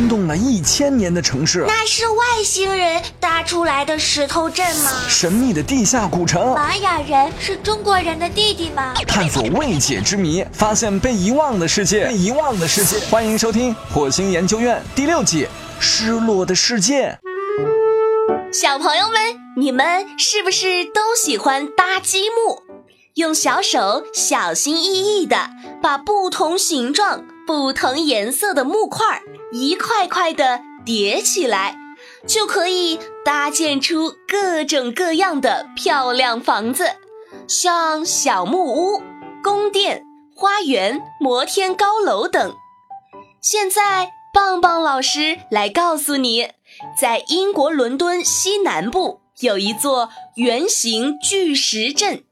惊动了一千年的城市。那是外星人搭出来的石头镇吗？神秘的地下古城。玛雅人是中国人的弟弟吗？探索未解之谜，发现被遗忘的世界。被遗忘的世界，欢迎收听《火星研究院》第六季《失落的世界》。小朋友们，你们是不是都喜欢搭积木？用小手小心翼翼地把不同形状、不同颜色的木块一块块地叠起来，就可以搭建出各种各样的漂亮房子，像小木屋、宫殿、花园、摩天高楼等。现在，棒棒老师来告诉你。在英国伦敦西南部有一座圆形巨石阵，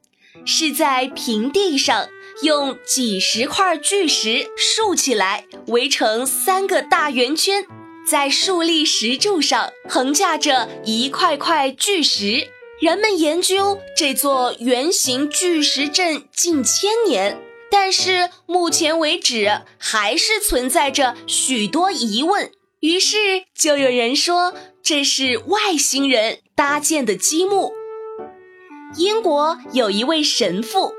是在平地上用几十块巨石竖起来，围成三个大圆圈，在竖立石柱上横架着一块块巨石。人们研究这座圆形巨石阵近千年，但是目前为止还是存在着许多疑问。于是就有人说这是外星人搭建的积木。英国有一位神父，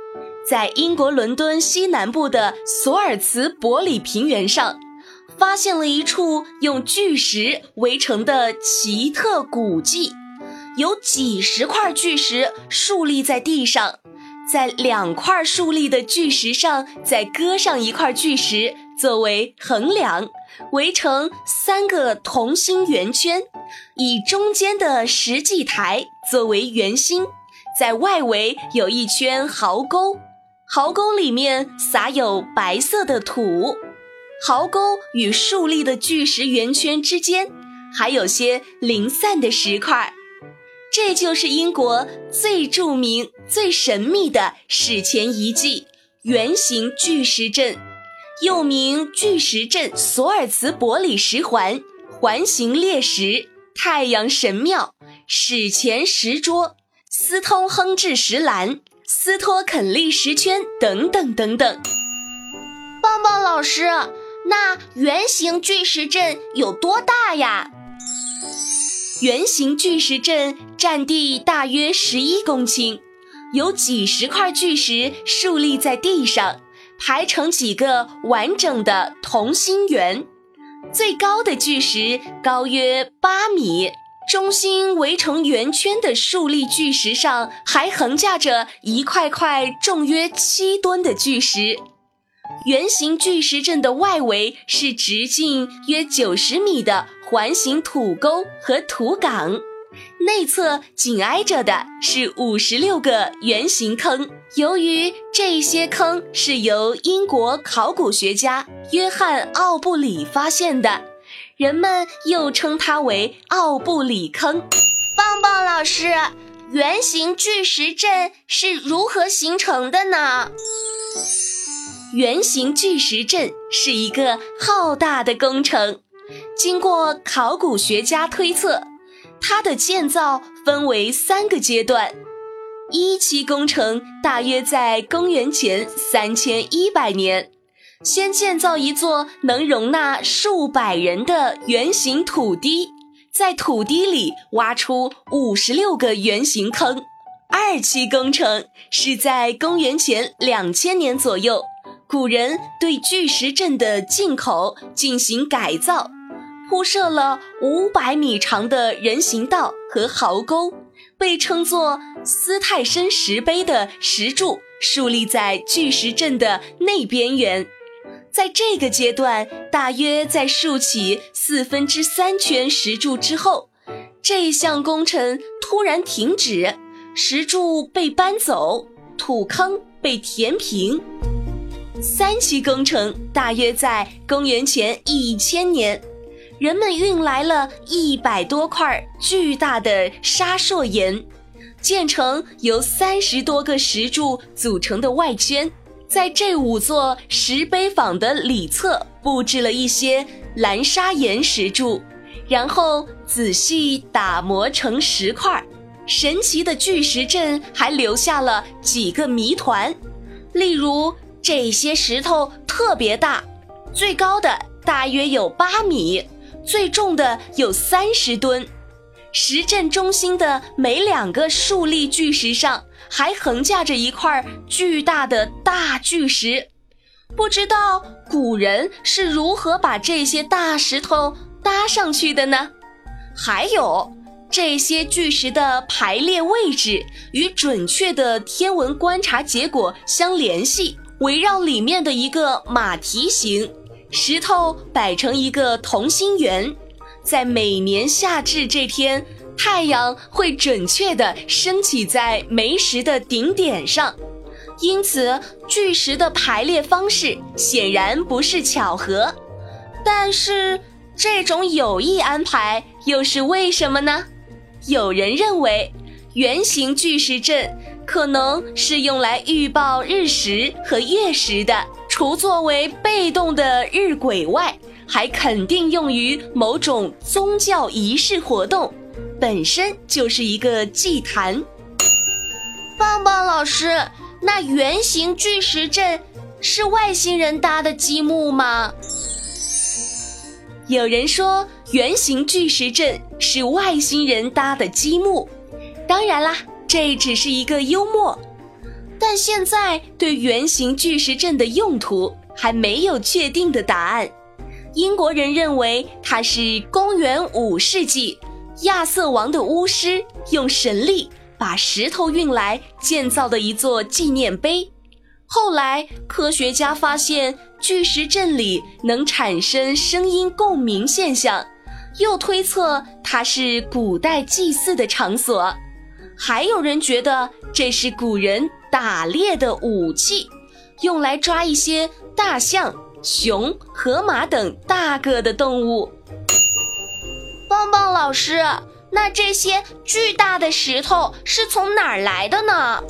在英国伦敦西南部的索尔茨伯里平原上，发现了一处用巨石围成的奇特古迹，有几十块巨石竖立在地上，在两块竖立的巨石上再搁上一块巨石作为横梁。围成三个同心圆圈，以中间的石祭台作为圆心，在外围有一圈壕沟，壕沟里面撒有白色的土，壕沟与竖立的巨石圆圈之间还有些零散的石块，这就是英国最著名、最神秘的史前遗迹——圆形巨石阵。又名巨石阵、索尔茨伯里石环、环形裂石、太阳神庙、史前石桌、斯通亨治石栏、斯托肯利石圈等等等等。棒棒老师，那圆形巨石阵有多大呀？圆形巨石阵占地大约十一公顷，有几十块巨石竖立在地上。排成几个完整的同心圆，最高的巨石高约八米，中心围成圆圈的竖立巨石上还横架着一块块重约七吨的巨石。圆形巨石阵的外围是直径约九十米的环形土沟和土岗。内侧紧挨着的是五十六个圆形坑。由于这些坑是由英国考古学家约翰·奥布里发现的，人们又称它为奥布里坑。棒棒老师，圆形巨石阵是如何形成的呢？圆形巨石阵是一个浩大的工程，经过考古学家推测。它的建造分为三个阶段，一期工程大约在公元前三千一百年，先建造一座能容纳数百人的圆形土堤，在土堤里挖出五十六个圆形坑。二期工程是在公元前两千年左右，古人对巨石阵的进口进行改造。铺设了五百米长的人行道和壕沟，被称作斯泰申石碑的石柱竖立在巨石阵的内边缘。在这个阶段，大约在竖起四分之三圈石柱之后，这项工程突然停止，石柱被搬走，土坑被填平。三期工程大约在公元前一千年。人们运来了一百多块巨大的沙硕岩，建成由三十多个石柱组成的外圈，在这五座石碑坊的里侧布置了一些蓝砂岩石柱，然后仔细打磨成石块。神奇的巨石阵还留下了几个谜团，例如这些石头特别大，最高的大约有八米。最重的有三十吨。石阵中心的每两个竖立巨石上，还横架着一块巨大的大巨石。不知道古人是如何把这些大石头搭上去的呢？还有这些巨石的排列位置与准确的天文观察结果相联系，围绕里面的一个马蹄形石头摆成一个同心圆。在每年夏至这天，太阳会准确地升起在煤石的顶点上，因此巨石的排列方式显然不是巧合。但是这种有意安排又是为什么呢？有人认为，圆形巨石阵可能是用来预报日食和月食的，除作为被动的日晷外。还肯定用于某种宗教仪式活动，本身就是一个祭坛。棒棒老师，那圆形巨石阵是外星人搭的积木吗？有人说圆形巨石阵是外星人搭的积木，当然啦，这只是一个幽默。但现在对圆形巨石阵的用途还没有确定的答案。英国人认为它是公元五世纪亚瑟王的巫师用神力把石头运来建造的一座纪念碑。后来科学家发现巨石阵里能产生声音共鸣现象，又推测它是古代祭祀的场所。还有人觉得这是古人打猎的武器，用来抓一些大象。熊、河马等大个的动物。棒棒老师，那这些巨大的石头是从哪儿来的呢？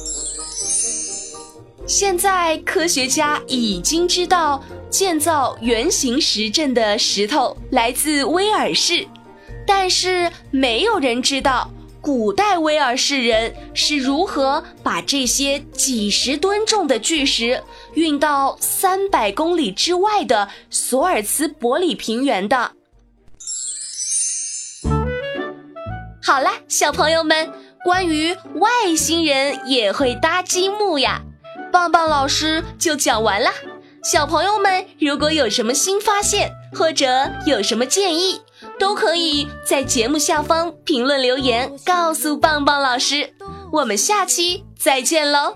现在科学家已经知道，建造圆形石阵的石头来自威尔士，但是没有人知道。古代威尔士人是如何把这些几十吨重的巨石运到三百公里之外的索尔茨伯里平原的？好了，小朋友们，关于外星人也会搭积木呀，棒棒老师就讲完了。小朋友们，如果有什么新发现或者有什么建议，都可以在节目下方评论留言，告诉棒棒老师。我们下期再见喽！